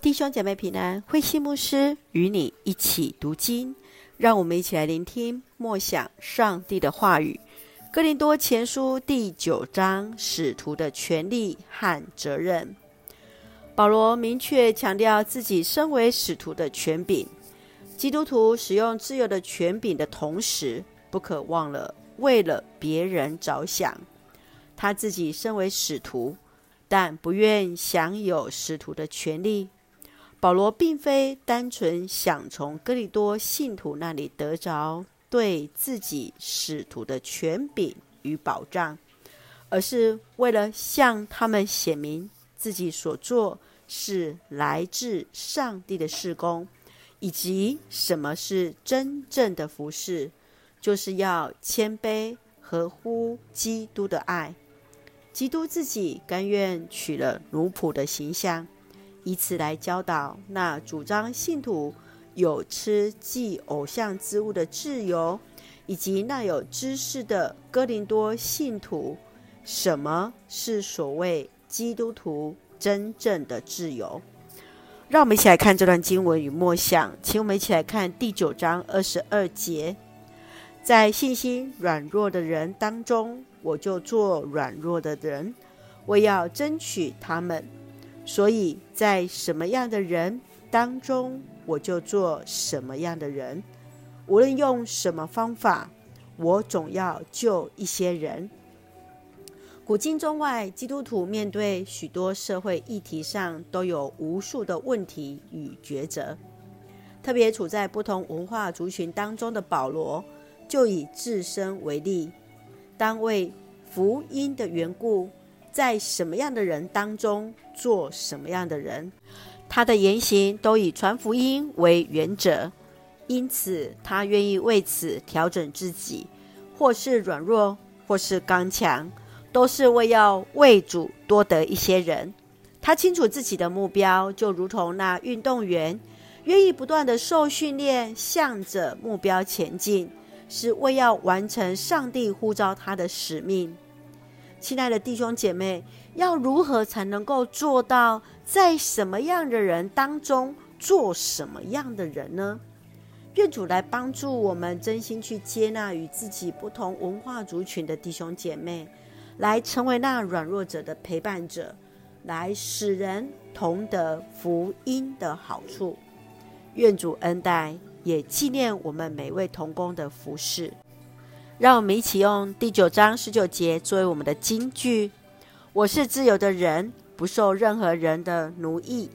弟兄姐妹平安，慧馨牧师与你一起读经，让我们一起来聆听默想上帝的话语。哥林多前书第九章，使徒的权利和责任。保罗明确强调自己身为使徒的权柄。基督徒使用自由的权柄的同时，不可忘了为了别人着想。他自己身为使徒，但不愿享有使徒的权利。保罗并非单纯想从哥林多信徒那里得着对自己使徒的权柄与保障，而是为了向他们显明自己所做是来自上帝的事工，以及什么是真正的服饰，就是要谦卑，合乎基督的爱。基督自己甘愿取了奴仆的形象。以此来教导那主张信徒有吃祭偶像之物的自由，以及那有知识的哥林多信徒，什么是所谓基督徒真正的自由？让我们一起来看这段经文与默想，请我们一起来看第九章二十二节，在信心软弱的人当中，我就做软弱的人，我要争取他们。所以在什么样的人当中，我就做什么样的人。无论用什么方法，我总要救一些人。古今中外，基督徒面对许多社会议题上，都有无数的问题与抉择。特别处在不同文化族群当中的保罗，就以自身为例，当为福音的缘故。在什么样的人当中做什么样的人，他的言行都以传福音为原则，因此他愿意为此调整自己，或是软弱，或是刚强，都是为要为主多得一些人。他清楚自己的目标，就如同那运动员愿意不断的受训练，向着目标前进，是为要完成上帝呼召他的使命。亲爱的弟兄姐妹，要如何才能够做到在什么样的人当中做什么样的人呢？愿主来帮助我们，真心去接纳与自己不同文化族群的弟兄姐妹，来成为那软弱者的陪伴者，来使人同得福音的好处。愿主恩待，也纪念我们每位同工的服事。让我们一起用第九章十九节作为我们的金句。我是自由的人，不受任何人的奴役，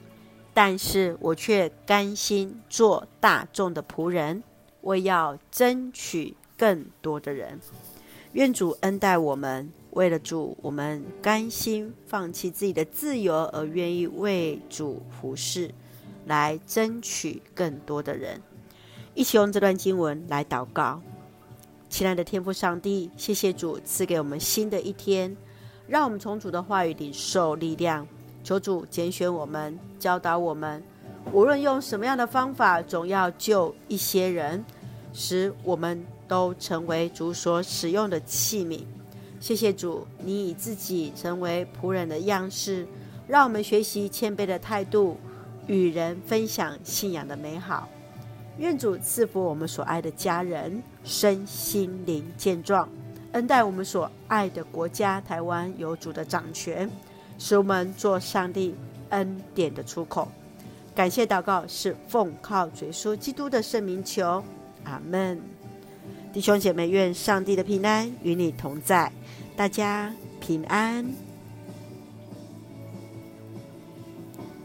但是我却甘心做大众的仆人，为要争取更多的人。愿主恩待我们，为了主，我们甘心放弃自己的自由，而愿意为主服侍，来争取更多的人。一起用这段经文来祷告。亲爱的天父上帝，谢谢主赐给我们新的一天，让我们从主的话语里受力量。求主拣选我们，教导我们，无论用什么样的方法，总要救一些人，使我们都成为主所使用的器皿。谢谢主，你以自己成为仆人的样式，让我们学习谦卑的态度，与人分享信仰的美好。愿主赐福我们所爱的家人，身心灵健壮，恩待我们所爱的国家台湾有主的掌权，使我们做上帝恩典的出口。感谢祷告是奉靠主耶基督的圣名求，阿门。弟兄姐妹，愿上帝的平安与你同在，大家平安。